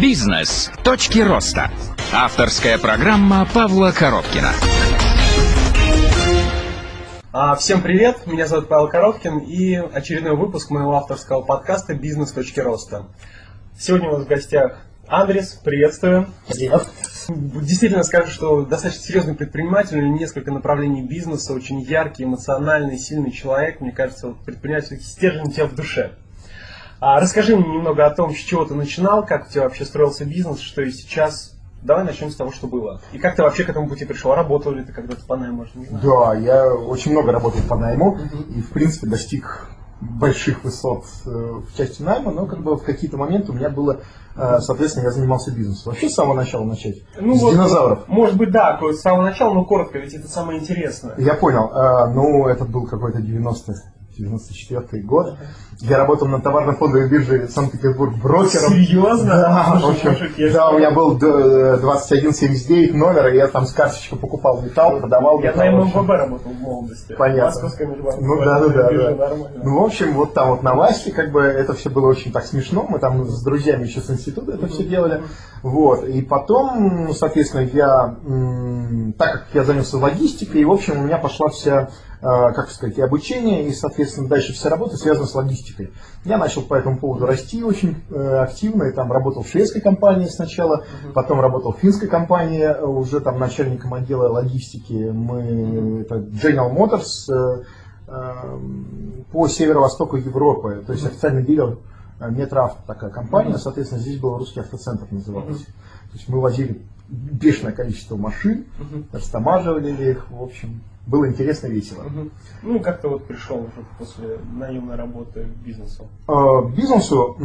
Бизнес. Точки роста. Авторская программа Павла Коробкина. А, Всем привет, меня зовут Павел Коробкин и очередной выпуск моего авторского подкаста «Бизнес. Точки роста». Сегодня у нас в гостях Андрес, приветствую. Привет. Действительно скажу, что достаточно серьезный предприниматель, у него несколько направлений бизнеса, очень яркий, эмоциональный, сильный человек. Мне кажется, вот предпринимательский стержень у тебя в душе. А расскажи мне немного о том, с чего ты начинал, как у тебя вообще строился бизнес, что и сейчас. Давай начнем с того, что было. И как ты вообще к этому пути пришел? Работал ли ты когда-то по найму, не знаю? Да, я очень много работал по найму и, в принципе, достиг больших высот э, в части найма, но как бы в какие-то моменты у меня было, э, соответственно, я занимался бизнесом. Вообще с самого начала начать. Ну, с вот, динозавров. Может быть, да, с самого начала, но коротко, ведь это самое интересное. Я понял. Э, ну, это был какой-то 90 94 год. Я работал на товарно-фондовой бирже Санкт-Петербург брокером. Серьезно? Да, в общем, я да, у меня был д- 2179 номер, и я там с карточки покупал металл, продавал Я металл. на. ММВБ работал в молодости. Понятно. Ну да, да, да. Ну, в общем, вот там вот на Васе, как бы, это все было очень так смешно. Мы там с друзьями еще с института это все делали. Вот. И потом, соответственно, я, так как я занялся логистикой, и, в общем, у меня пошла вся, э, как сказать, и обучение, и, соответственно, дальше вся работа связана с логистикой. Я начал по этому поводу расти очень э, активно, и там работал в шведской компании сначала, потом работал в финской компании, э, уже там начальником отдела логистики. Мы, это General Motors, э, эм, по северо-востоку Европы, то есть официальный дилер э, Метроавто такая компания, соответственно, здесь был русский автоцентр назывался. То есть мы возили бешеное количество машин, растамаживали их, в общем, было интересно весело. Мгм. Ну, как ты вот пришел уже после наемной работы к бизнесу? Э, Бизнесу,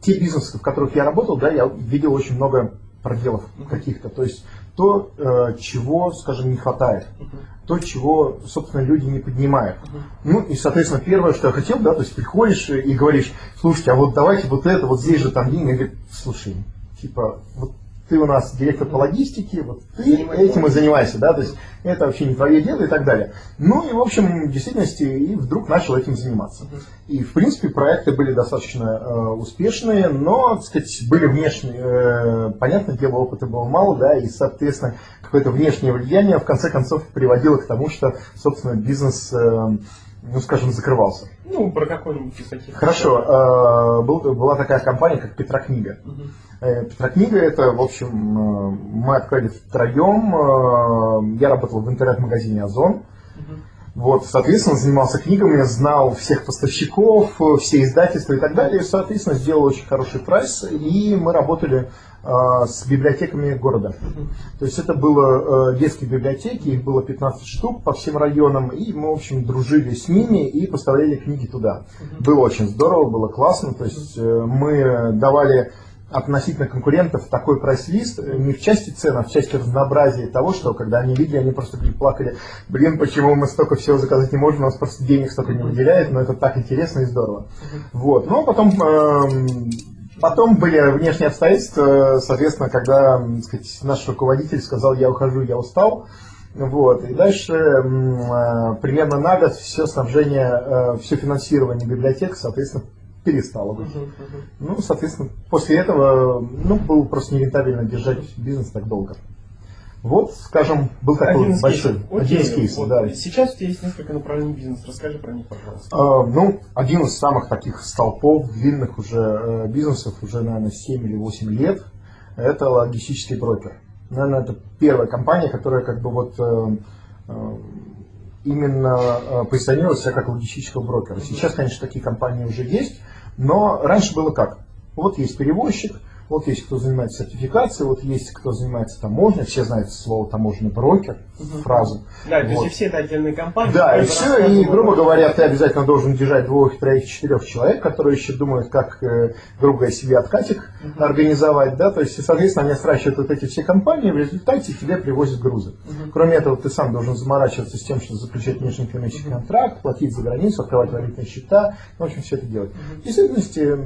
те бизнесы, в которых я работал, да, я видел очень много проделов каких-то, то есть то, э, чего, скажем, не хватает, то, чего, собственно, люди не поднимают. Ну и, соответственно, первое, что я хотел, да, то есть приходишь и говоришь, слушайте, а вот давайте вот это, вот здесь же там деньги, Я говорю, слушай, типа, вот ты у нас директор по логистике, вот ты этим и занимайся, да, то есть это вообще не твое дело и так далее. Ну и, в общем, в действительности, и вдруг начал этим заниматься. И, в принципе, проекты были достаточно э, успешные, но, так сказать, были внешние, э, понятное дело, опыта было мало, да, и, соответственно, какое-то внешнее влияние, в конце концов, приводило к тому, что, собственно, бизнес, э, ну, скажем, закрывался. Ну, про какой-нибудь из таких. Хорошо, э, был- была такая компания, как Петрокнига. Мгм. Э, Петрокнига это, в общем, э, мы открыли втроем. э, Я работал в интернет-магазине Озон. Вот, соответственно, занимался книгами, знал всех поставщиков, все издательства и так далее. И, соответственно, сделал очень хороший прайс. И мы работали э, с библиотеками города. То есть это было э, детские библиотеки, их было 15 штук по всем районам, и мы, в общем, дружили с ними и поставляли книги туда. Было очень здорово, было классно, то есть э, мы давали относительно конкурентов такой прайс-лист, э, не в части цен, а в части разнообразия того, что когда они видели, они просто плакали, блин, почему мы столько всего заказать не можем, у нас просто денег столько не выделяет, но это так интересно и здорово. Вот, ну а потом эм, Потом были внешние обстоятельства, соответственно, когда сказать, наш руководитель сказал, я ухожу, я устал. Вот. И дальше э, примерно на год все снабжение, все финансирование библиотек, соответственно, перестало быть. Мгм. Мгм. Ну, соответственно, после этого ну, было просто нерентабельно держать бизнес так долго. Вот, скажем, был такой Один из большой, кейсов. один из кейсов, вот да. Сейчас у тебя есть несколько направлений бизнеса. Расскажи про них, пожалуйста. А, Ну, один из самых таких столпов длинных уже э, бизнесов, уже, наверное, 7 или 8 лет, это логистический брокер. Наверное, это первая компания, которая как бы вот э, э, именно позиционировала себя как логистического брокера. Сейчас, конечно, такие компании уже есть, но раньше было как? Вот есть перевозчик, вот есть кто занимается сертификацией, вот есть кто занимается таможней, все знают слово таможенный брокер, фразу. Да, то есть Вот. все это отдельные компании. Да, и все, и, грубо говоря, ты обязательно должен держать двух, троих, четырех человек, которые еще думают, как, э, грубо говоря, себе откатик организовать, да, то есть, соответственно, они сращивают вот эти все компании, в результате тебе привозят грузы. Кроме этого, ты сам должен заморачиваться с тем, что заключать внешнеэкономический контракт, платить за границу, открывать валютные счета, в общем, все это делать. В действительности,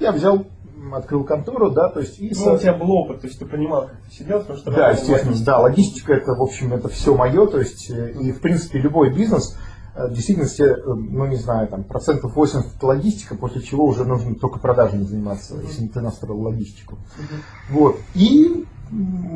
я взял, открыл контору, да, то есть, и, Ну, со- у тебя был опыт, то есть ты понимал, как все делать, потому что... да, естественно, да, логистика это, в общем, это все мое, то есть, и, в принципе, любой бизнес, э, в действительности, э, ну не знаю, там процентов 80 это логистика, после чего уже нужно только продажами заниматься, если ты настроил логистику. Вот. И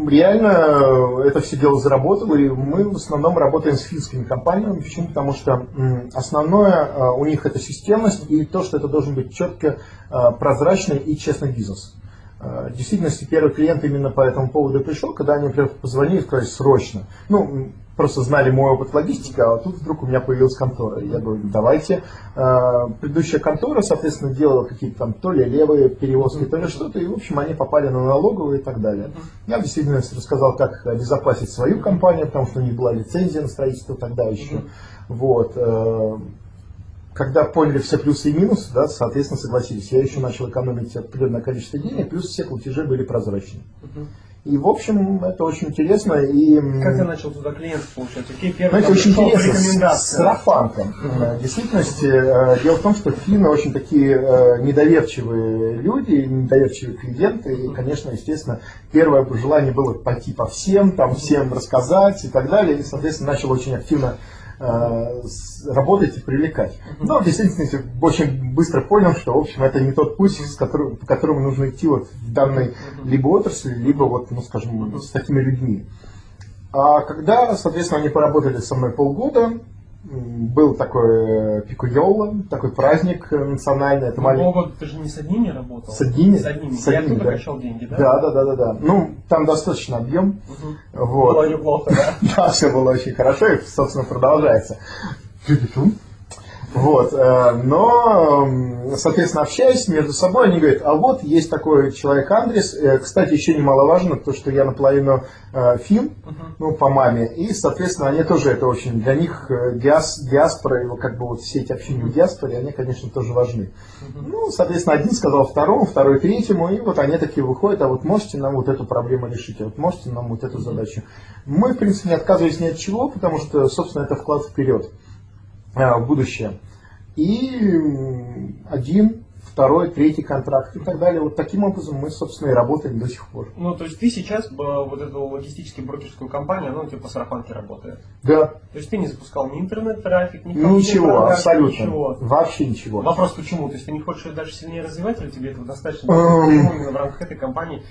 реально это все дело заработало, и мы в основном работаем с финскими компаниями. Почему? Потому что основное э, у них это системность и то, что это должен быть четко э, прозрачный и честный бизнес. Э, В действительности первый клиент именно по этому поводу пришел, когда они например, позвонили и сказали срочно. Ну, просто знали мой опыт логистики, а тут вдруг у меня появилась контора. Я говорю, давайте. Э, Предыдущая контора, соответственно, делала какие-то там то ли левые перевозки, то ли что-то, и, в общем, они попали на налоговые и так далее. Я в действительности рассказал, как обезопасить свою компанию, потому что у них была лицензия на строительство тогда еще. Вот. э, когда поняли все плюсы и минусы, да, соответственно, согласились. Я еще начал экономить определенное количество денег, плюс все платежи были прозрачны. И, в общем, это очень интересно. И, Как ты начал туда клиентов получать? Какие первые знаете, очень интересно, с, сарафанком. Э, В действительности, э, дело в том, что финны очень такие э, недоверчивые люди, недоверчивые клиенты. И, конечно, естественно, первое желание было пойти по всем, там всем рассказать и так далее. И, соответственно, начал очень активно работать и привлекать. Но в действительности очень быстро понял, что, в общем, это не тот путь, с которым, по которому нужно идти вот в данной либо отрасли, либо вот, ну, скажем, с такими людьми. А когда, соответственно, они поработали со мной полгода, был такой э, пикуйола, такой праздник э, национальный, это Ну, маленький... полгода ты же не с одними работал? С одними? С одними. С одними, оттуда да. качал деньги, да? Да, да, да, да, да. Ну, там достаточно объем. Мгм. Вот. Было неплохо, да? Да, все было очень хорошо и, собственно, продолжается. Вот, э, но, соответственно, общаясь между собой, они говорят, а вот есть такой человек Андрес, Э, кстати, еще немаловажно то, что я наполовину э, фин, ну, по маме, и, соответственно, они тоже это очень, для них диас, диаспора, вот как бы вот все эти общения в диаспоре, они, конечно, тоже важны. Ну, соответственно, один сказал второму, второй третьему, и вот они такие выходят, а вот можете нам вот эту проблему решить, а вот можете нам вот эту задачу. Мы, в принципе, не отказывались ни от чего, потому что, собственно, это вклад вперед, в будущее. И один, второй, третий контракт и так далее. Вот таким образом мы, собственно, и работаем до сих пор. Ну, то есть ты сейчас э, вот эту логистическую брокерскую компанию, она у тебя по сарафанке работает. Да, То есть ты не запускал ни интернет-трафик, ни ничего, абсолютно, ничего. вообще ничего. Вопрос почему? То есть ты не хочешь ее дальше сильнее развивать, или тебе этого достаточно? Эм. Именно в рамках этой компании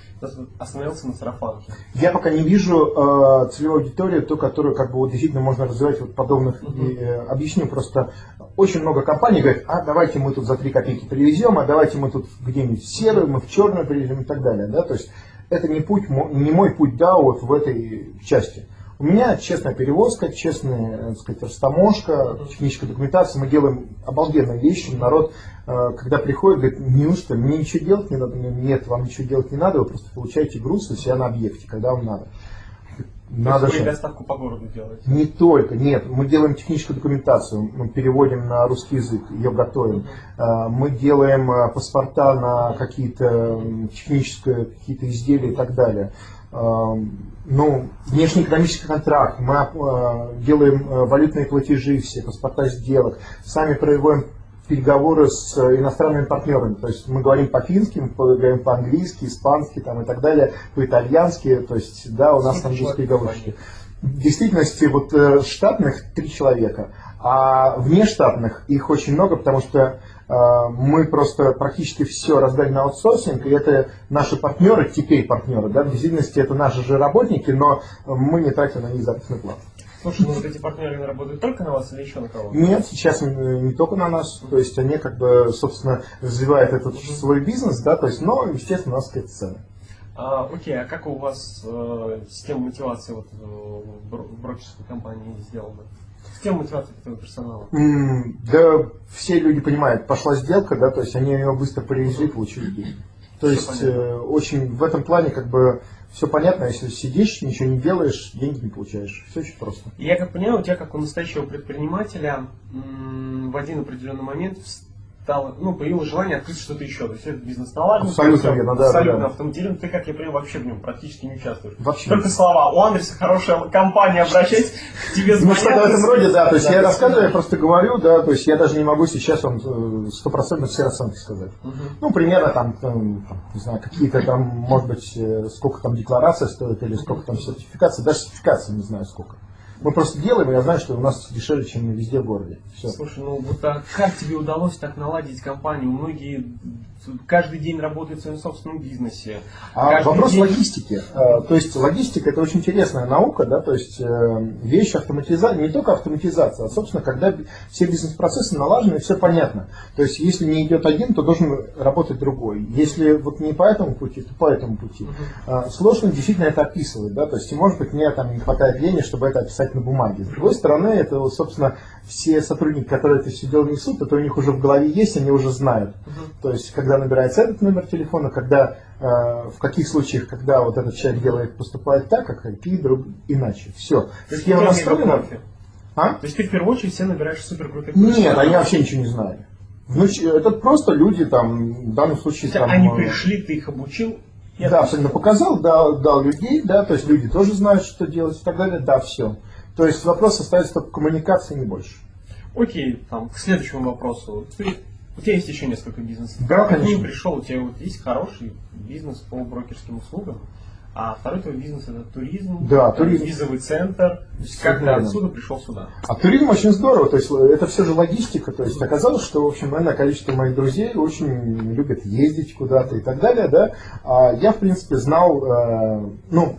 остановился на сарафанке? Я пока не вижу э, целевой аудитории, ту, которую как бы вот действительно можно развивать вот подобных. И, э, объясню просто. Очень много компаний говорят, а давайте мы тут за 3 копейки привезем, а давайте мы тут где-нибудь в серую, мы в черную привезем и так далее. Да? То есть это не, путь, не мой путь да, вот в этой части. У меня честная перевозка, честная, так сказать, растаможка, техническая документация. Мы делаем обалденные вещи. Народ, э, когда приходит, говорит, неужто мне ничего делать не надо? Нет, вам ничего делать не надо, вы просто получаете груз у себя на объекте, когда вам надо. Надо же. доставку по городу делаете? Не только, нет, мы делаем техническую документацию, мы переводим на русский язык, ее готовим. Э, Мы делаем э, паспорта на какие-то технические какие-то изделия и так далее. Э, Ну, внешнеэкономический контракт, мы делаем валютные платежи все, паспорта сделок, сами проводим переговоры с э, иностранными партнерами. То есть мы говорим по-фински, мы говорим по-английски, испански там, и так далее, по-итальянски. То есть, да, у нас там есть переговорщики. В действительности вот э, штатных три человека, а внештатных их очень много, потому что э, мы просто практически все раздали на аутсорсинг, и это наши партнеры, теперь партнеры, да, в действительности это наши же работники, но мы не тратим на них заработную плату. Слушай, ну вот эти партнеры работают только на вас или еще на кого? Нет, сейчас не только на нас, то есть они как бы, собственно, развивают этот свой бизнес, да, то есть, но, естественно, у нас какая-то цена. А, окей, а как у вас э, система мотивации вот, э, в бро- в брокерской компании сделана? Система мотивации этого персонала. М, Да, все люди понимают, пошла сделка, да, то есть они ее быстро привезли, получили деньги. То Всё есть э, очень в этом плане как бы все понятно, если сидишь, ничего не делаешь, деньги не получаешь. Все очень просто. Я как понимаю, у тебя как у настоящего предпринимателя в один определенный момент стало, ну, появилось желание открыть что-то еще. То есть этот бизнес наладился. Абсолютно всё, верно, да, Абсолютно да, да. автоматизирован. Ты, как я понимаю, вообще в нем практически не участвуешь. Вообще. Только слова. У Андреса хорошая компания, обращайтесь, к тебе Ну, звонят. что-то в этом роде, да, то есть я рассказываю, я просто говорю, да, то есть я даже не могу сейчас вам э, стопроцентно все расценки сказать. Ну, примерно там, там, не знаю, какие-то там, может быть, э, сколько там декларация стоит или сколько там сертификация, даже сертификация не знаю сколько. Мы просто делаем, и я знаю, что у нас дешевле, чем везде в городе. Все. Слушай, ну вот а как тебе удалось так наладить компанию? Многие каждый день работают в своем собственном бизнесе. А вопрос день- логистики. Э, То есть логистика это очень интересная наука, да, то есть э, вещь автоматизации, не только автоматизация, а собственно, когда все бизнес-процессы налажены, все понятно. То есть если не идет один, то должен работать другой. Если вот не по этому пути, то по этому пути. Э, Сложно действительно это описывать, да, то есть может быть мне там не хватает времени, чтобы это описать на бумаге. С другой стороны, это собственно все сотрудники, которые это все дело несут, это у них уже в голове есть, они уже знают. То есть, когда набирается этот номер телефона, когда э, в каких случаях, когда вот этот человек делает, поступает так, а какие друг иначе. Все. Схема настроена. А? То есть ты в первую очередь все набираешь крутых Нет, они вообще ничего не знали. Внуч- Это просто люди там, в данном случае там... Они э, пришли, ты их обучил. Да, абсолютно показал, дал, дал людей, да, то есть люди тоже знают, что делать и так далее, да, все. То есть вопрос остается только коммуникации, не больше. Окей, там, к следующему вопросу. Ты- у тебя есть еще несколько бизнесов. Да, Как к ним конечно. пришел, у тебя вот есть хороший бизнес по брокерским услугам, а второй твой бизнес это туризм, Да, туризм. визовый центр. То есть как ты отсюда пришел сюда? А туризм очень здорово, то есть э, это все же логистика, то есть оказалось, что, в общем, наверное, количество моих друзей очень любят ездить куда-то и так далее, да, а я, в принципе, знал, э, ну,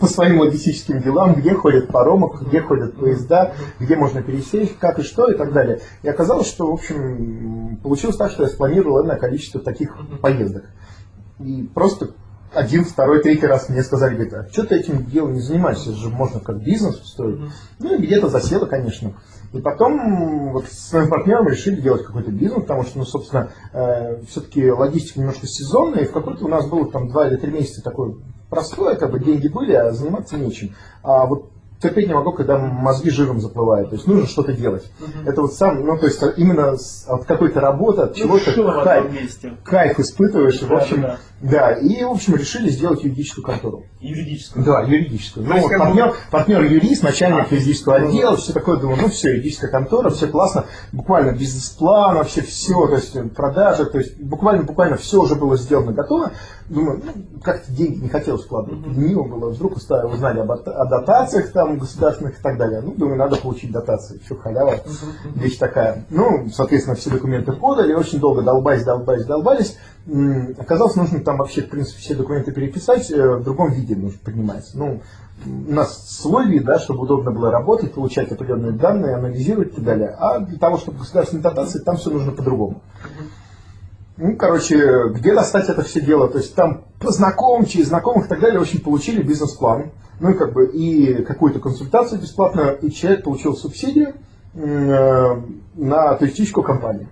по своим логистическим делам, где ходят паромы, где ходят поезда, где можно пересесть, как и что и так далее. И оказалось, что, в общем, получилось так, что я спланировал наверное, количество таких поездок. И просто один, второй, третий раз мне сказали, говорит, а что ты этим делом не занимаешься, это же можно как бизнес устроить. Ну и где-то засело, конечно. И потом вот с своим партнером решили делать какой-то бизнес, потому что, ну, собственно, все-таки логистика немножко сезонная, и в какой-то у нас было там два или три месяца такое простое, как бы деньги были, а заниматься нечем. А вот терпеть не могу, когда мозги жиром заплывают, то есть нужно что-то делать. Это вот сам, ну, то есть именно с- от какой-то работы, от Ну, чего-то в кайф, кайф испытываешь, и, в Да, общем, да, да, и, в общем, решили сделать юридическую контору. Юридическую. Да, юридическую. Ну, вот бы- партнер, партнер юрист, начальник А, юридического ну, отдела, все такое, думаю, ну все, юридическая контора, все классно, буквально бизнес-план, вообще все, то есть э, продажи, то есть буквально, буквально все уже было сделано, готово. Думаю, ну, как-то деньги не хотелось вкладывать. Лениво было, вдруг узнали об, о дотациях там государственных и так далее. Ну, думаю, надо получить дотации, все, халява, вещь такая. Ну, соответственно, все документы подали, очень долго долбались, долбались, долбались. Оказалось, нужно там вообще, в принципе, все документы переписать, э, в другом виде нужно поднимать. Ну, у нас свой вид, да, чтобы удобно было работать, получать определенные данные, анализировать и так далее. А для того, чтобы государственные дотации, там все нужно по-другому. Ну, короче, где достать это все дело? То есть там по знакомым, через знакомых и так далее, в общем, получили бизнес-план. Ну и как бы и какую-то консультацию бесплатно, и человек получил субсидию э, на туристическую компанию.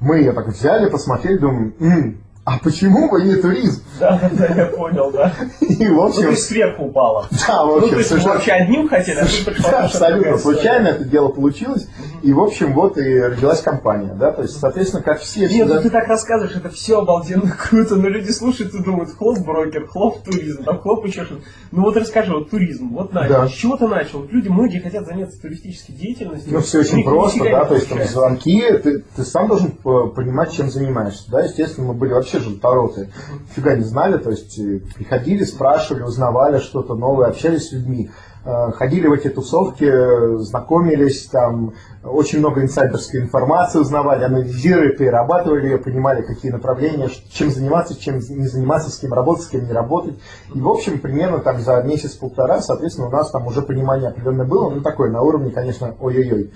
Мы ее так взяли, посмотрели, думаем, «М, а почему бы не туризм? Да, да, да, я понял, да. И в Ну, то общем, есть сверху упало. да, в Ну, общем, то есть совершенно- вообще одним хотели, а пришла да, абсолютно случайно это дело получилось. И, в общем, вот и родилась компания. Да? То есть, соответственно, как все Нет, ну ты так рассказываешь, это все обалденно круто, но люди слушают и думают, хлоп брокер, хлоп туризм, там хлоп еще что-то. Ну вот расскажи, вот туризм, вот начал, Да. с чего ты начал? Люди, многие хотят заняться туристической деятельностью. Ну, все очень просто, да, то есть там звонки, ты, ты сам должен п- понимать, чем занимаешься, да, естественно, мы были вообще желтороты, фига не знали, то есть э, приходили, спрашивали, узнавали что-то новое, общались с людьми, Э, ходили в эти тусовки, знакомились, там очень много инсайдерской информации узнавали, анализировали, перерабатывали ее, понимали, какие направления, чем заниматься, чем не заниматься, с кем работать, с кем не работать. И, в общем, примерно там за месяц-полтора, соответственно, у нас там уже понимание определенное было, ну, такое, на уровне, конечно, ой-ой-ой.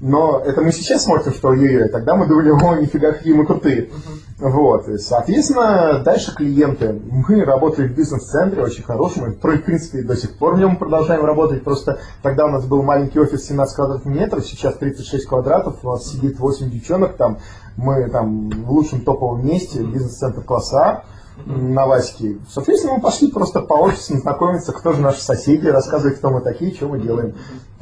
Но это мы сейчас смотрим, что ой-ой-ой, тогда мы думали, о, нифига, какие мы крутые. Вот, и, соответственно, дальше клиенты. Мы работали в бизнес-центре, очень хорошем, и, в принципе, до сих пор в нем продолжаем работать, просто тогда у нас был маленький офис 17 квадратных метров, сейчас 36 квадратов, у нас сидит 8 девчонок там, мы там в лучшем топовом месте, бизнес-центр класса А, на Ваське. Соответственно, мы пошли просто по офисам знакомиться, кто же наши соседи, рассказывать, кто мы такие, что мы делаем.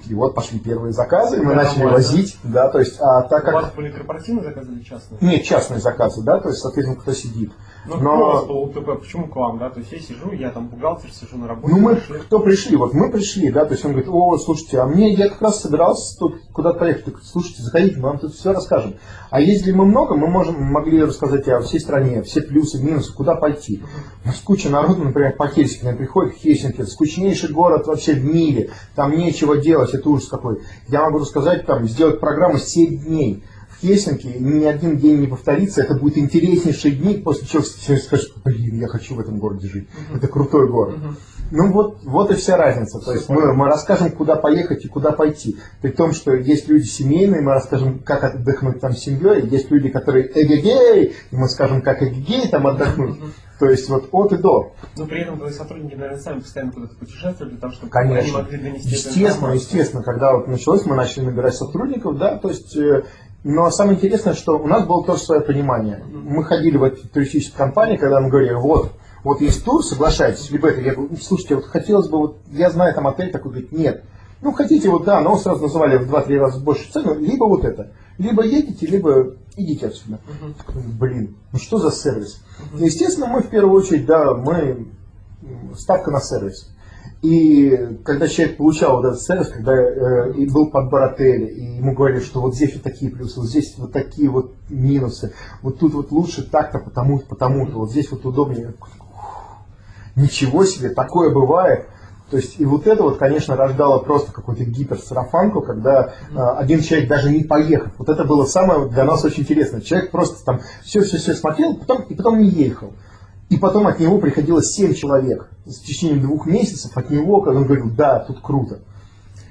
И вот пошли первые заказы, и мы начали нормально. возить, да, то есть, а так У как... вас были корпоративные заказы или частные? Нет, частные заказы, да, то есть, соответственно, кто сидит. Ну, Но- у вас был УТП? Почему к вам, да? То есть я сижу, я там бухгалтер, сижу на работе. Ну, мы пришли. кто пришли? Вот мы пришли, да, то есть он говорит, о, слушайте, а мне, я как раз собирался тут куда-то поехать. Так, слушайте, заходите, мы вам тут все расскажем. А ездили мы много, мы можем, могли рассказать о всей стране, все плюсы, минусы, куда пойти. У нас куча народу, например, по Хельсинки, приходит в Хельсинки, скучнейший город вообще в мире, там нечего делать, это ужас какой. Я могу рассказать, там, сделать программу 7 дней. В Хельсинки ни один день не повторится, это будет интереснейший день, после чего все скажут, блин, я хочу в этом городе жить. Это крутой город. Ну вот, вот и вся разница. То есть мы, мы расскажем, куда поехать и куда пойти. При том, что есть люди семейные, мы расскажем, как отдохнуть там с семьей. Есть люди, которые эгегей, и мы скажем, как эгегей там отдохнуть. То есть вот от и до. Но при этом твои сотрудники, наверное, сами постоянно куда-то путешествовали для того, чтобы Конечно. они могли донести Естественно, естественно, когда вот началось, мы начали набирать сотрудников, да, то есть, э, но самое интересное, что у нас было тоже свое понимание. Мы ходили в эти туристические компании, когда мы говорили, вот, вот есть тур, соглашайтесь, либо это, я говорю, «Ну, слушайте, вот хотелось бы, вот, я знаю там отель такой, говорит, нет. Ну, хотите, вот, да, но сразу называли в 2-3 раза больше цену, либо вот это. Либо едете, либо идите отсюда. Блин, ну что за сервис? Естественно, мы в первую очередь, да, мы ставка на сервис. И когда человек получал вот этот сервис, когда э, и был подбор отеля, и ему говорили, что вот здесь вот такие плюсы, вот здесь вот такие вот минусы, вот тут вот лучше так-то, потому-то, потому-то, вот здесь вот удобнее. Ничего себе, такое бывает. То есть и вот это вот, конечно, рождало просто какую-то гиперсарафанку, когда э, один человек даже не поехал. Вот это было самое для нас очень интересно. Человек просто там все-все-все смотрел, потом, и потом не ехал. И потом от него приходилось 7 человек. В течение двух месяцев от него, когда он говорил, да, тут круто.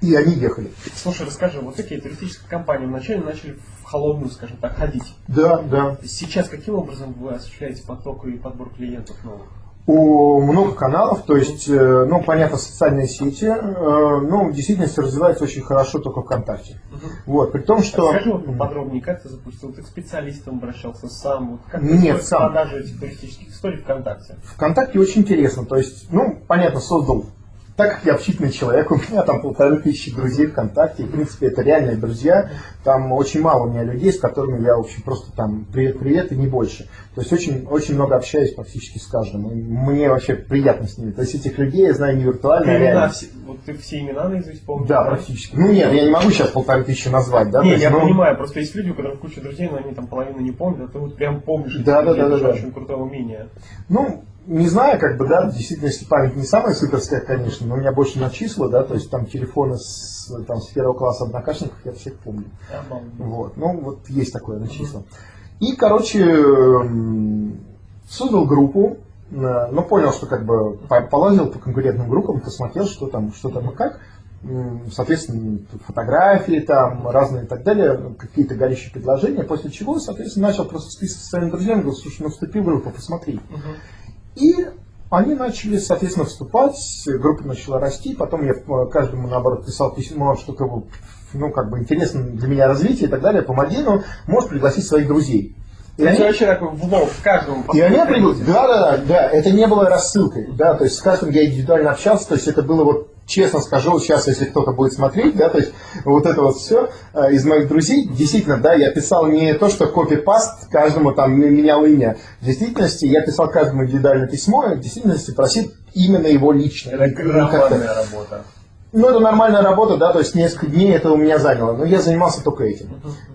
И они ехали. Слушай, расскажи, вот такие туристические компании вначале начали в холодную, скажем так, ходить. Да, да. Сейчас каким образом вы осуществляете поток и подбор клиентов новых? У много каналов, то есть, э, ну, понятно, социальные сети, э, ну, в действительности развивается очень хорошо только ВКонтакте. Вот, при том, что... Расскажи вот поподробнее, как ты запустил, ты к специалистам обращался сам, вот как Нет, происходит сам. продажа этих туристических историй ВКонтакте? ВКонтакте очень интересно. То есть, ну, понятно, создал. Так как я общительный человек, у меня там полторы тысячи друзей ВКонтакте, и, в принципе, это реальные друзья. Там очень мало у меня людей, с которыми я, в общем, просто там привет-привет и не больше. То есть очень, очень много общаюсь практически с каждым. И мне вообще приятно с ними. То есть этих людей я знаю не виртуально, Ты а реально. все, вот ты все имена наизусть помнишь? Да, практически. Ну нет, я не могу сейчас полторы тысячи назвать, да? то Не, есть, я ну, понимаю, просто есть люди, у которых куча друзей, но они там половину не помнят, а ты вот прям помнишь. Да, да, да, да, да. очень крутое умение. Ну, не знаю, как бы, да, действительно, если память не самая суперская, конечно, но у меня больше на числа, да, то есть там телефоны с, там, с первого класса однокашников я всех помню. Обалдеть. Вот, ну, вот есть такое на числа. И, короче, м, создал группу, э, но понял, что как бы по- полазил по конкурентным группам, посмотрел, что там, что там и как. Соответственно, фотографии там разные и так далее, какие-то горящие предложения, после чего, соответственно, начал просто списывать со своими друзьями, говорил, слушай, ну вступи в группу, посмотри. Мгм. И они начали, соответственно, вступать, группа начала расти, потом я э, каждому, наоборот, писал письмо, что как бы, ну, как бы интересно для меня развитие и так далее, помоги, ну, можешь пригласить своих друзей. И Это они, вообще такой влог каждому. и они пригласили, да, да, да, да, это не было рассылкой, да, то есть с каждым я индивидуально общался, то есть это было вот, честно скажу, сейчас, если кто-то будет смотреть, да, то есть вот это вот все из моих друзей, действительно, да, я писал не то, что копипаст каждому там менял имя, в действительности я писал каждому индивидуальное письмо, в действительности просил именно его лично. Это как-то- громадная работа. Ну, это нормальная работа, да, то есть несколько дней это у меня заняло, но я занимался только этим.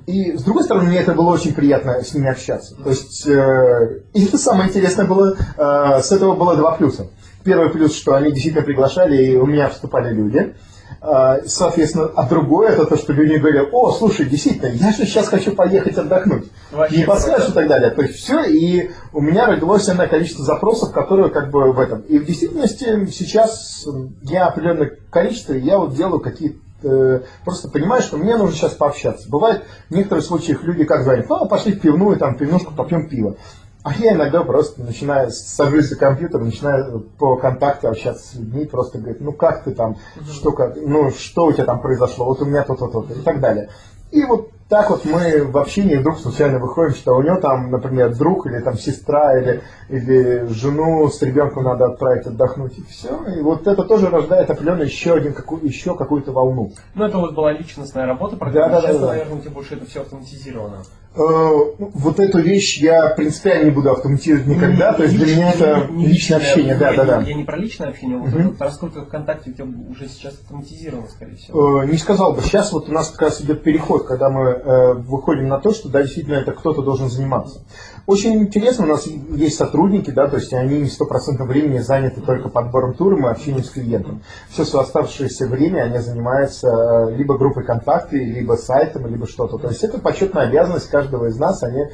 И, с другой стороны, мне это было очень приятно с ними общаться. То есть, э, и самое интересное было, э, с этого было два плюса. Первый плюс, что они действительно приглашали, и у меня вступали люди. Э, Соответственно, а другое, это то, что люди говорят, о, слушай, действительно, я же сейчас хочу поехать отдохнуть. Вообще не подскажешь и так далее. То есть все, и у меня родилось энное количество запросов, которые как бы в этом. И в действительности сейчас я определенное количество, я вот делаю какие-то э, просто понимаю, что мне нужно сейчас пообщаться. Бывает в некоторых случаях люди как звонят, ну, пошли в пивную, там, пивнушку, попьем пиво. А я иногда просто начинаю, сажусь за компьютер, начинаю по контакту общаться с людьми, просто говорить, ну как ты там, что, как, ну, что у тебя там произошло, вот у меня то-то, то-то и так далее. И вот так вот мы в общении вдруг случайно выходим, что у него там, например, друг или там сестра или, или жену с ребенком надо отправить отдохнуть, и все. И вот это тоже рождает определенно еще, один, какую, еще какую-то волну. Ну, это вот была личностная работа, Да, да, сейчас, да, да. наверное, у тебя больше это все автоматизировано. Э, Вот эту вещь я принципиально не буду автоматизировать никогда, то есть для меня это не личное общение, да, да, да. Я не про личное общение, а вот Мгм. это раскрутка ВКонтакте у тебя уже сейчас автоматизировано, скорее всего. Э, Не сказал бы. Сейчас вот у нас как раз идет переход, когда мы э, выходим на то, что да, действительно это кто-то должен заниматься. Очень интересно, у нас есть сотрудники, да, то есть они не стопроцентно времени заняты только подбором туром и общением с клиентом. Все свое оставшееся время они занимаются э, либо группой контакты, либо сайтом, либо что-то. То есть это почетная обязанность каждого из нас, они э,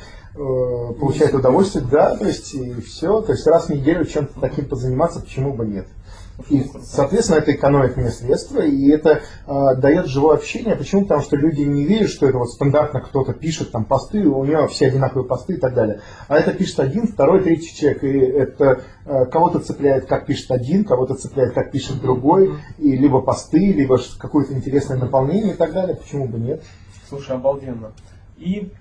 получают удовольствие, да, то есть и все. То есть раз в неделю чем-то таким позаниматься, почему бы нет. И, соответственно, это экономит мне средства, и это э, дает живое общение. Почему? Потому что люди не верят, что это вот стандартно кто-то пишет там посты, у него все одинаковые посты и так далее. А это пишет один, второй, третий человек, и это э, кого-то цепляет, как пишет один, кого-то цепляет, как пишет другой, и либо посты, либо какое-то интересное наполнение и так далее. Почему бы нет? Слушай, обалденно. И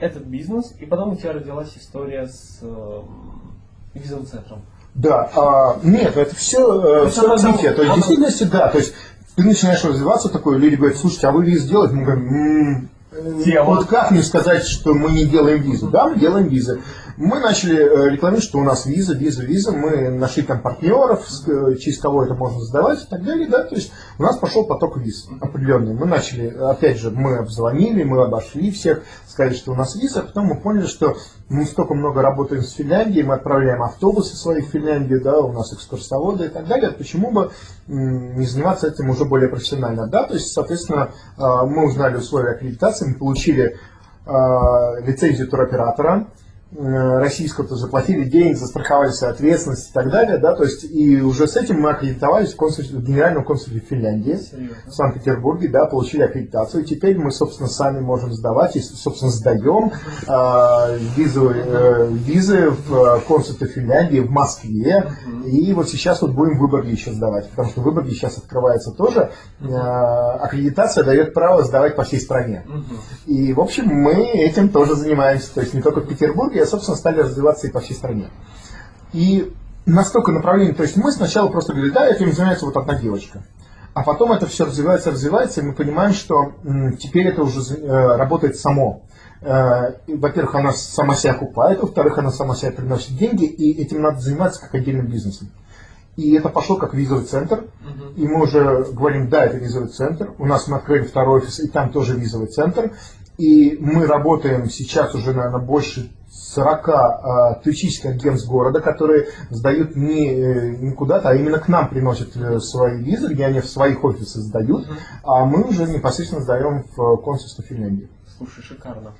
этот бизнес, и потом у тебя родилась история с эм, визовым центром. Да, а, нет, это все, все развитие. То есть, в действительности, да, то есть ты начинаешь развиваться такой, люди говорят, слушайте, а вы визу делаете? Мы говорим, «М, Тема. вот как мне сказать, что мы не делаем визу? Да, мы делаем визы. Мы начали э, рекламировать, что у нас виза, виза, виза. Мы нашли там партнеров, э, через кого это можно сдавать и так далее. Да? То есть у нас пошел поток виз определенный. Мы начали, опять же, мы обзвонили, мы обошли всех, сказали, что у нас виза. Потом мы поняли, что мы столько много работаем с Финляндией, мы отправляем автобусы свои в Финляндию, да, у нас экскурсоводы и так далее. Почему бы не заниматься этим уже более профессионально? Да? То есть, соответственно, э, мы узнали условия аккредитации, мы получили лицензию туроператора, российского, то заплатили денег, застраховали свою ответственность и так далее, да, то есть и уже с этим мы аккредитовались в, консульстве, в Генеральном консульстве Финляндии Серьезно. в Санкт-Петербурге, да, получили аккредитацию, и теперь мы, собственно, сами можем сдавать, и, собственно, сдаем э, визы, э, визы в э, консульство Финляндии в Москве, и вот сейчас вот будем в Выборге еще сдавать, потому что в Выборге сейчас открывается тоже, э, аккредитация дает право сдавать по всей стране. И, в общем, мы этим тоже занимаемся. То есть не только в Петербурге, а, собственно, стали развиваться и по всей стране. И настолько направлений, то есть мы сначала просто говорили, да, этим занимается вот одна девочка. А потом это все развивается, развивается, и мы понимаем, что теперь это уже э, работает само. Э, во-первых, она сама себя окупает, во-вторых, она сама себя приносит деньги, и этим надо заниматься как отдельным бизнесом. И это пошло как визовый центр, Мгм. и мы уже говорим, да, это визовый центр. У нас мы открыли второй офис, и там тоже визовый центр. И мы работаем сейчас уже, наверное, больше 40 а, туристических агентств города, которые сдают не, э, не куда-то, а именно к нам приносят э, свои визы, где они в своих офисах сдают, а мы уже непосредственно сдаем в консульство Финляндии. Слушай, шикарно.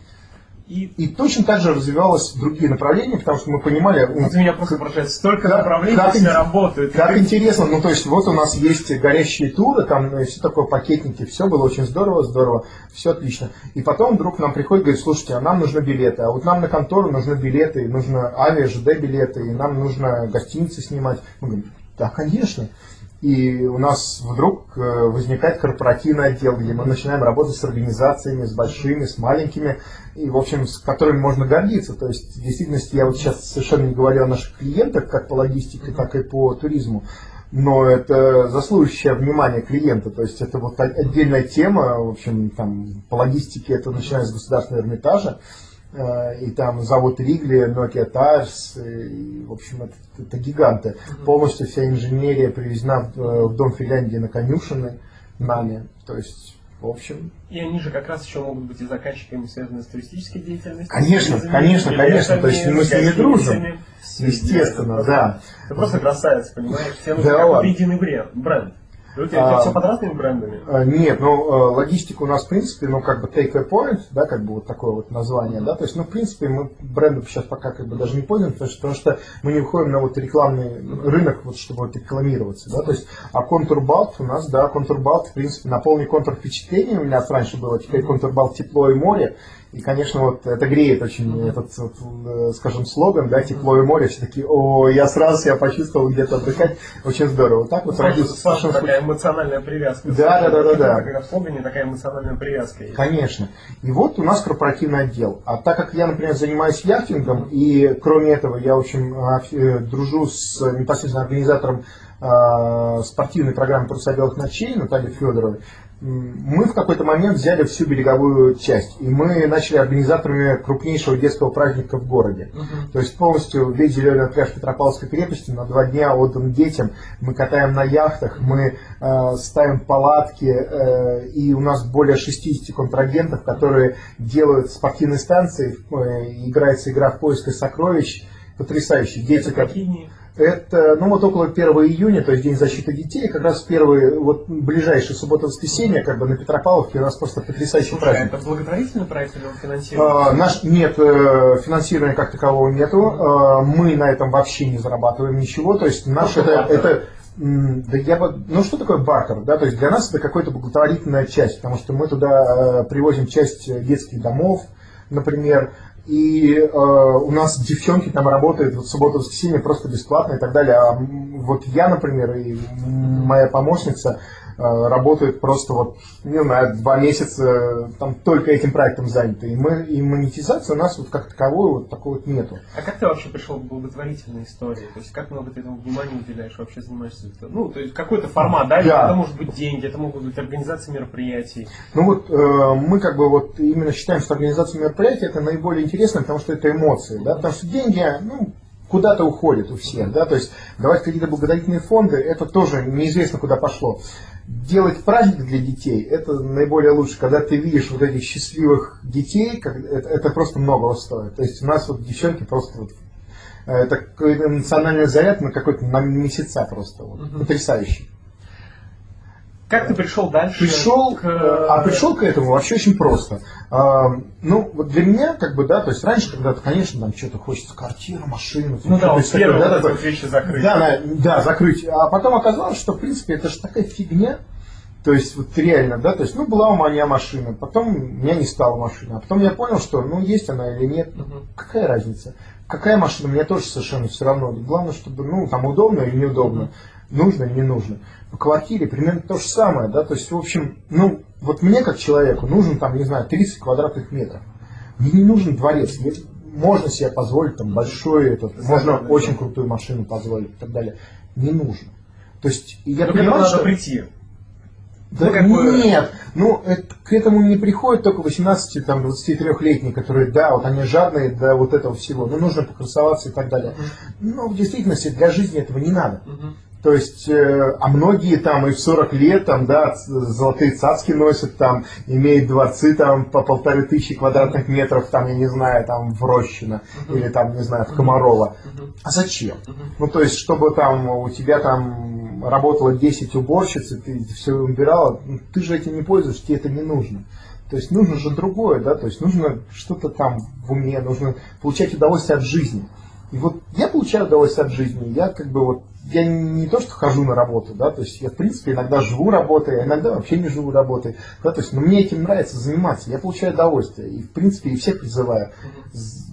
И И точно так же развивалось другие направления, потому что мы понимали, вот меня просто поражает, столько Как- направлений как у ин- работают. Как интересно, ну то есть вот у нас есть горящие туры, там э, все такое пакетники, все было очень здорово, здорово, все отлично. И потом вдруг нам приходит, говорит, слушайте, а нам нужны билеты, а вот нам на контору нужны билеты, и нужно авиа, ЖД билеты, и нам нужно гостиницы снимать. Мы говорим, да, конечно. И у нас вдруг э, возникает корпоративный отдел, где мы начинаем работать с организациями, с большими, с маленькими, и, в общем, с которыми можно гордиться. То есть, в действительности, я вот сейчас совершенно не говорю о наших клиентах, как по логистике, так и по туризму, но это заслуживающее внимание клиента. То есть, это вот отдельная тема, в общем, там, по логистике это начиная с государственного Эрмитажа, и там завод Ригли, Nokia Tires, и, в общем, это, это гиганты. Полностью вся инженерия привезена в, э, в Дом Финляндии на конюшины нами. То есть, в общем, И они же как раз еще могут быть и заказчиками, связанные с туристической деятельностью. Конечно, с конечно, конечно, то есть мы с ними дружим. Естественно, да. Ты просто красавец, понимаешь? Тебе нужно Да единый бренд. Бренд. И у тебя А. все под разными брендами. Э, Нет, ну, э, логистика у нас, в принципе, ну, как бы take a point, да, как бы вот такое вот название, да, то есть, ну, в принципе, мы брендом сейчас пока как бы даже не пользуемся, потому что, потому что мы не выходим на вот рекламный рынок, вот, чтобы вот рекламироваться, да, то есть, а контурбалт у нас, да, контурбалт, в принципе, наполни контур впечатлений у меня раньше было, теперь контурбалт тепло и море, и, конечно, вот это греет очень этот, вот, э, скажем, слоган, да, тепло и море, все такие, о, я сразу себя почувствовал где-то отдыхать, очень здорово. Вот так вот родился совершенно такая эмоциональная привязка. Да, да, да, да, да. Когда в слогане такая эмоциональная привязка есть. Конечно. И вот у нас корпоративный отдел. А так как я, например, занимаюсь яхтингом, и кроме этого я, общем, а, э, дружу с непосредственно организатором спортивной программы «Паруса белых ночей» Натальей Федоровой, мы в какой-то момент взяли всю береговую часть, и мы начали организаторами крупнейшего детского праздника в городе. Мгм. То есть полностью весь зеленый пляж Петропавловской крепости на два дня отдан детям. Мы катаем на яхтах, мы э, ставим палатки, э, и у нас более 60 контрагентов, которые делают спортивные станции, э, играется игра в поиск сокровищ. Потрясающе. Дети Это как? Это, ну вот около 1 июня, то есть День защиты детей, как раз первый, вот ближайший суббота-воскресенье, как бы на Петропавловке у нас просто потрясающий Слушай, а праздник. это благотворительный проект или он финансирует? А, наш, нет, э, финансирования как такового нету, А, мы на этом вообще не зарабатываем ничего, то есть наш это, бартер. это да я бы, ну что такое бартер, да, то есть для нас это какая-то благотворительная часть, потому что мы туда э, привозим часть детских домов, например, и э, у нас девчонки там работают вот в субботу воскресенье просто бесплатно и так далее. А вот я, например, и моя помощница работают просто вот, не знаю, два месяца э, там только этим проектом заняты. И, мы, и монетизации у нас вот как таковой вот такой вот нету. А как ты вообще пришел к благотворительной истории? То есть как много ты этому внимания уделяешь, вообще занимаешься? Ну, то есть какой-то формат, да? Да. Это может быть деньги, это могут быть организации мероприятий. Ну вот э, мы как бы вот именно считаем, что организация мероприятия это наиболее интересно, потому что это эмоции, да, потому что деньги, ну, куда-то уходят у всех, да, то есть давать какие-то благотворительные фонды, это тоже неизвестно куда пошло. Делать праздник для детей, это наиболее лучше, когда ты видишь вот этих счастливых детей, как, это, это просто многого стоит. То есть у нас вот девчонки просто вот э, это какой-то национальный заряд на какой-то на месяца просто вот, Мгм. потрясающий. Как ты пришел дальше? Пришел, к... а пришел к этому вообще очень просто. А, ну, вот для меня, как бы, да, то есть раньше, когда-то, конечно, нам что-то хочется квартиру, машину, Ну да, вот такое, первые да, вот вещи закрыть. Да, да, закрыть. А потом оказалось, что, в принципе, это же такая фигня. То есть, вот реально, да, то есть, ну, была у меня машина, потом у меня не стало машины, а потом я понял, что, ну, есть она или нет, Мгм. какая разница? Какая машина, мне тоже совершенно все равно. Главное, чтобы, ну, там удобно или неудобно, нужно или не нужно. По квартире примерно то же самое, да, то есть, в общем, ну, вот мне как человеку нужен, там, не знаю, 30 квадратных метров. Мне не нужен дворец. Мне- Можно себе позволить там большой этот, можно да, очень крутую машину позволить и так далее. Не нужно. То есть и я Но понимаю, надо что... прийти. Да Ну, как бы- нет, ну это- к этому не приходят только 18 там 23-летние, которые, да, вот они жадные до вот этого всего, ну нужно покрасоваться и так далее. Но в действительности для жизни этого не надо. Мгм. То есть, э, а многие там и в 40 лет там, да, золотые цацки носят там, имеют дворцы там по полторы тысячи квадратных метров, там, я не знаю, там в Рощино Мгм. или там, не знаю, в Комарова. Мгм. А зачем? Мгм. Ну, то есть, чтобы там у тебя там работало 10 уборщиц, и ты все убирала, ну, ты же этим не пользуешься, тебе это не нужно. То есть нужно же другое, да, то есть нужно что-то там в уме, нужно получать удовольствие от жизни. И вот я получаю удовольствие от жизни, я как бы вот, я не то, что хожу на работу, да, то есть я, в принципе, иногда живу работой, а иногда вообще не живу работой, да, то есть, но мне этим нравится заниматься, я получаю удовольствие, и, в принципе, и всех призываю,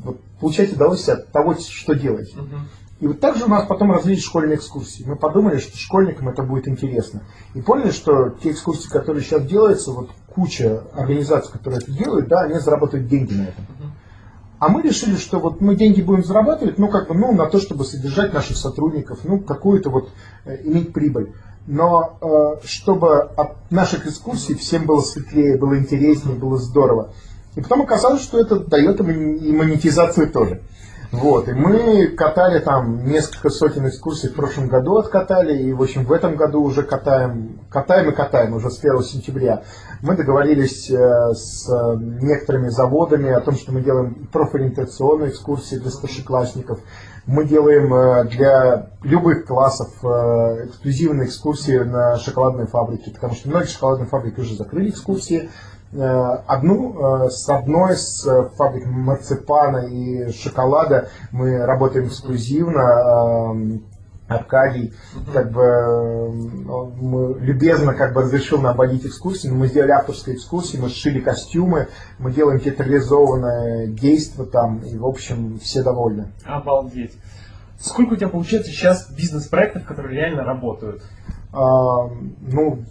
вот, получать удовольствие от того, что делаете. Мгм. И вот также у нас потом развились школьные экскурсии. Мы подумали, что школьникам это будет интересно. И поняли, что те экскурсии, которые сейчас делаются, вот куча организаций, которые это делают, да, они зарабатывают деньги на этом. А мы решили, что вот мы деньги будем зарабатывать, ну, как бы, ну, на то, чтобы содержать наших сотрудников, ну, какую-то вот э, иметь прибыль. Но э, чтобы от наших экскурсий всем было светлее, было интереснее, было здорово. И потом оказалось, что это дает и монетизацию тоже. Вот, и мы катали там несколько сотен экскурсий в прошлом году откатали, и, в общем, в этом году уже катаем, катаем и катаем уже с 1 сентября. Мы договорились э, с э, некоторыми заводами о том, что мы делаем профориентационные экскурсии для старшеклассников. Мы делаем э, для любых классов эксклюзивные экскурсии на шоколадной фабрике, потому что многие шоколадные фабрики уже закрыли экскурсии. Одну, с одной с фабрик марципана и шоколада мы работаем эксклюзивно. Аркадий как бы он мы любезно как бы разрешил нам водить экскурсии, но мы сделали авторские экскурсии, мы сшили костюмы, мы делаем театрализованное действо там, и в общем все довольны. Обалдеть. Сколько у тебя получается сейчас бизнес-проектов, которые реально работают? А, ну,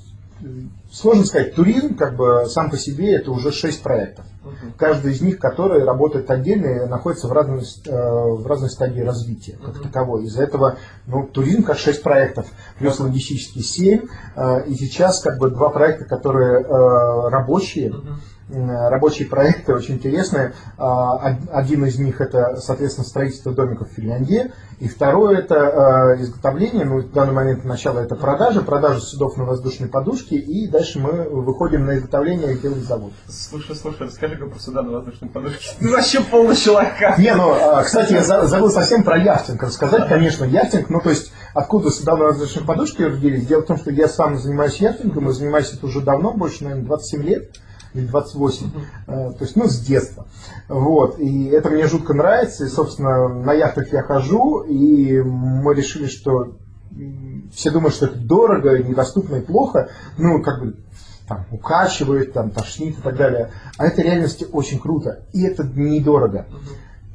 сложно сказать, туризм как бы сам по себе это уже шесть проектов. Мгм. Каждый из них, которые работают отдельно и находится в разной, э, в разной стадии развития как Мгм. таковой. Из-за этого ну, туризм как шесть проектов, плюс логистический семь. э, И сейчас как бы два проекта, которые э, рабочие, Мгм. Э, рабочие проекты очень интересные. Од- Один из них это, соответственно, строительство домиков в Финляндии, и второе это э, изготовление, ну, в данный момент начало это продажа, продажа судов на воздушной подушке, и дальше мы выходим на изготовление и делаем завод. Слушай, слушай, расскажи-ка про суда на воздушной подушке. Ты вообще полный человек. Не, ну, а, кстати, я за- забыл совсем про яхтинг рассказать. Конечно, яхтинг, ну, то есть, откуда сюда на воздушной подушке родились? Дело в том, что я сам занимаюсь яхтингом, и занимаюсь это уже давно, больше, наверное, 27 лет или 28, Э, то есть, ну, с детства. Вот, и это мне жутко нравится, и, собственно, на яхтах я хожу, и мы решили, что все думают, что это дорого, недоступно и плохо, ну, как бы, там, укачивает, там, тошнит и так далее. А это в реальности очень круто, и это недорого.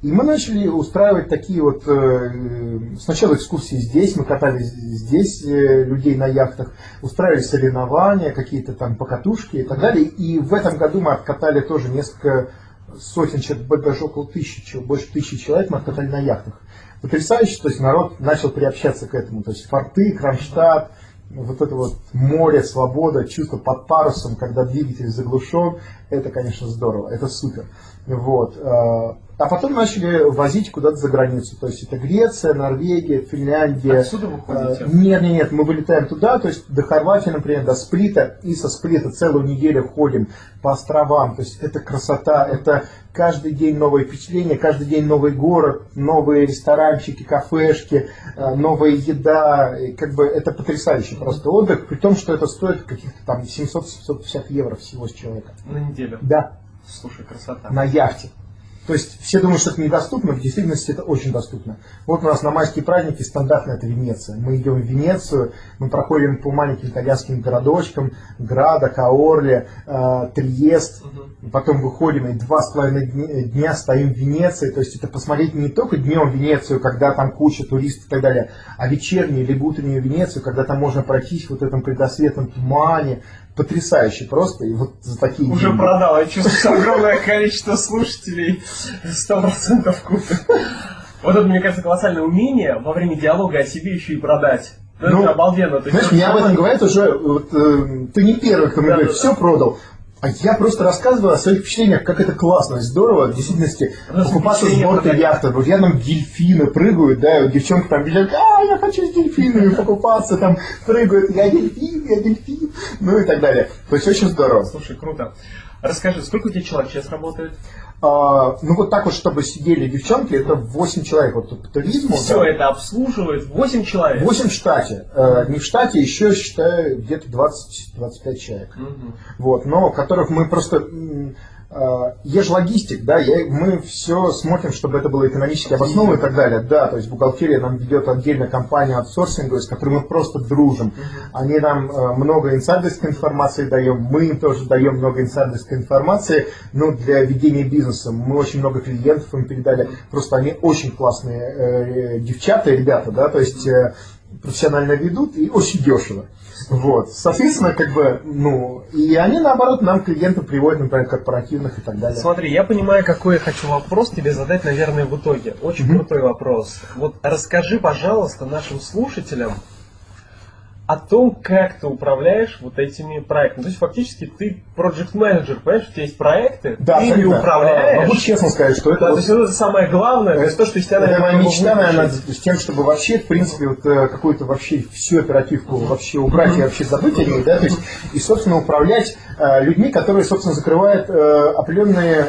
И мы начали устраивать такие вот, э, сначала экскурсии здесь, мы катали здесь э, людей на яхтах, устраивали соревнования, какие-то там покатушки и так далее. И в этом году мы откатали тоже несколько сотен человек, даже около тысячи, больше тысячи человек мы откатали на яхтах. Потрясающе, то есть народ начал приобщаться к этому. То есть форты, Кронштадт, вот это вот море, свобода, чувство под парусом, когда двигатель заглушен, это, конечно, здорово, это супер. Вот. А потом начали возить куда-то за границу. То есть это Греция, Норвегия, Финляндия. Отсюда вы ходите? Э, Нет, нет, нет, мы вылетаем туда, то есть до Хорватии, например, до Сплита, и со Сплита целую неделю ходим по островам. То есть это красота, это каждый день новые впечатления, каждый день новый город, новые ресторанчики, кафешки, э, новая еда. И как бы это потрясающий просто отдых, при том, что это стоит каких-то там 700-750 евро всего с человека. На неделю. Да, Слушай, красота. на яхте. То есть все думают, что это недоступно, в действительности это очень доступно. Вот у нас на майские праздники стандартно это Венеция. Мы идем в Венецию, мы проходим по маленьким итальянским городочкам, Града, Каорле, э, Триест, Мгм. потом выходим и два с половиной дня, стоим в Венеции. То есть это посмотреть не только днем Венецию, когда там куча туристов и так далее, а вечернюю либо утреннюю Венецию, когда там можно пройтись в вот этом предрассветном тумане. Потрясающе просто. И вот за такие Уже деньги. продал. Я чувствую, огромное количество слушателей. Сто процентов купят. Вот это, мне кажется, колоссальное умение во время диалога о себе еще и продать. Ну, Ну, это обалденно. Знаешь, мне об этом говорят уже, вот, э, ты не первый, кто мне Да, говорит, да, все продал. А я просто рассказываю о своих впечатлениях, как это классно, здорово, в действительности, Просто покупаться с борта яхты. Вот я там дельфины прыгают, да, и вот девчонка там бежит, а, я хочу с дельфинами покупаться, там прыгают, я дельфин, я дельфин, ну и так далее. То есть очень здорово. Слушай, круто. Расскажи, сколько у тебя человек сейчас работает? А, ну вот так вот, чтобы сидели девчонки, это 8 человек вот по туризму. Все да. это обслуживает 8 человек. 8 в штате. Э, не в штате, еще считаю где-то 20-25 человек. Мгм. вот, но которых мы просто... э, Я же логистик, да, я, мы все смотрим, чтобы это было экономически обосновано и так далее. Да, то есть бухгалтерия нам ведет отдельная компания аутсорсинга, с которой мы просто дружим. Они нам э, много инсайдерской информации даем, мы им тоже даем много инсайдерской информации, ну, для ведения бизнеса. Мы очень много клиентов им передали, просто они очень классные э, девчата и ребята, да, то есть э, профессионально ведут и очень дешево. Вот, соответственно, как бы, ну, и они, наоборот, нам клиентов приводят, например, корпоративных и так далее. Смотри, я понимаю, какой я хочу вопрос тебе задать, наверное, в итоге. Очень Мгм. крутой вопрос. Вот расскажи, пожалуйста, нашим слушателям о том, как ты управляешь вот этими проектами. То есть фактически ты проект менеджер понимаешь, у тебя есть проекты, Да, ты ими управляешь. Могу честно сказать, что это Да, вот- то есть это самое главное, то есть то, что из тебя, Это наверное, моя мечта, наверное, с тем, чтобы вообще, в принципе, вот э, какую-то вообще всю оперативку вообще убрать и вообще забыть о ней, да, то есть, и, собственно, управлять э, людьми, которые, собственно, закрывают э, определенные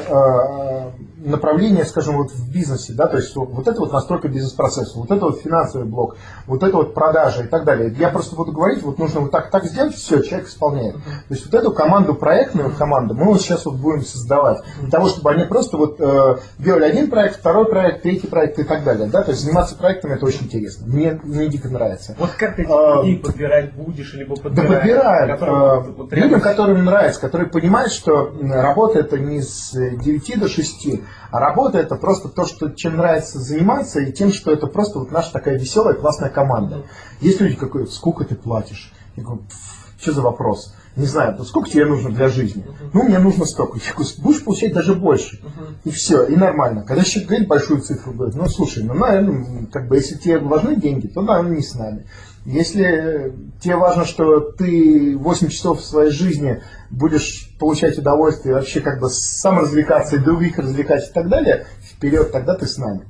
направления, скажем, вот в бизнесе, да, то есть вот, это вот настройка бизнес-процесса, вот это вот финансовый блок, вот это вот продажи и так далее. Я просто буду говорить, вот нужно вот так, так сделать, все, человек исполняет. То есть вот эту команду, проектную команду, мы вот сейчас вот будем создавать, для того, чтобы они просто вот э, делали один проект, второй проект, третий проект и так далее, да, то есть заниматься проектами это очень интересно, мне, мне дико нравится. Вот как ты А, людей подбирать будешь, либо Да подбираешь? подбирают. которые э, вот- вот людям, которым нравится, которые понимают, что работа это не с 9 до 6, а работа это просто то, что, чем нравится заниматься, и тем, что это просто вот наша такая веселая, классная команда. Есть люди, какой, сколько ты платишь? Я говорю, «Пф, Что за вопрос? Не знаю, ну сколько тебе нужно для жизни? Ну, мне нужно столько. Я говорю, будешь получать даже больше. И все, и нормально. Когда человек говорит большую цифру, говорит, ну слушай, ну, наверное, как бы, если тебе важны деньги, то, наверное, не с нами. Если тебе важно, что ты 8 часов своей жизни будешь получать удовольствие, вообще как бы сам развлекаться и других развлекать и так далее, вперед, тогда ты с нами.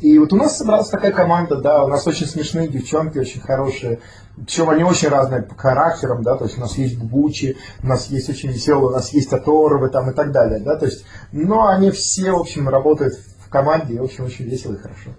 И вот у нас собралась такая команда, да, у нас очень смешные девчонки, очень хорошие. Причем они очень разные по характерам, да, то есть у нас есть Бучи, у нас есть очень веселые, у нас есть Оторвы там и так далее, да, то есть, но они все, в общем, работают в команде, и, в общем, очень весело и хорошо.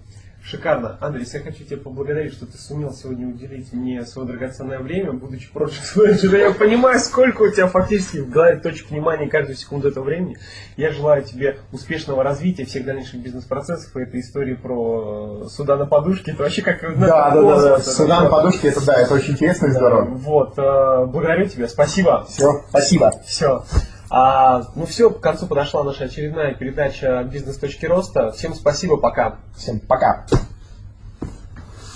Шикарно. Андрей, я хочу тебя поблагодарить, что ты сумел сегодня уделить мне свое драгоценное время, будучи прошлым менеджером. Я понимаю, сколько у тебя фактически в голове точек внимания каждую секунду этого времени. Я желаю тебе успешного развития всех дальнейших бизнес-процессов. И эта история про э, суда на подушке, это вообще как... Да, да, да, да, сюда на подушке, это да, это очень интересно и здорово. Вот, э, благодарю тебя, спасибо. Все, спасибо. Все. А, ну все, к концу подошла наша очередная передача «Бизнес. точки роста». Всем спасибо, пока. Всем пока.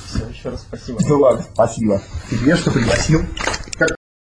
Все, еще раз спасибо. Ну ладно, спасибо. Тебе, что пригласил.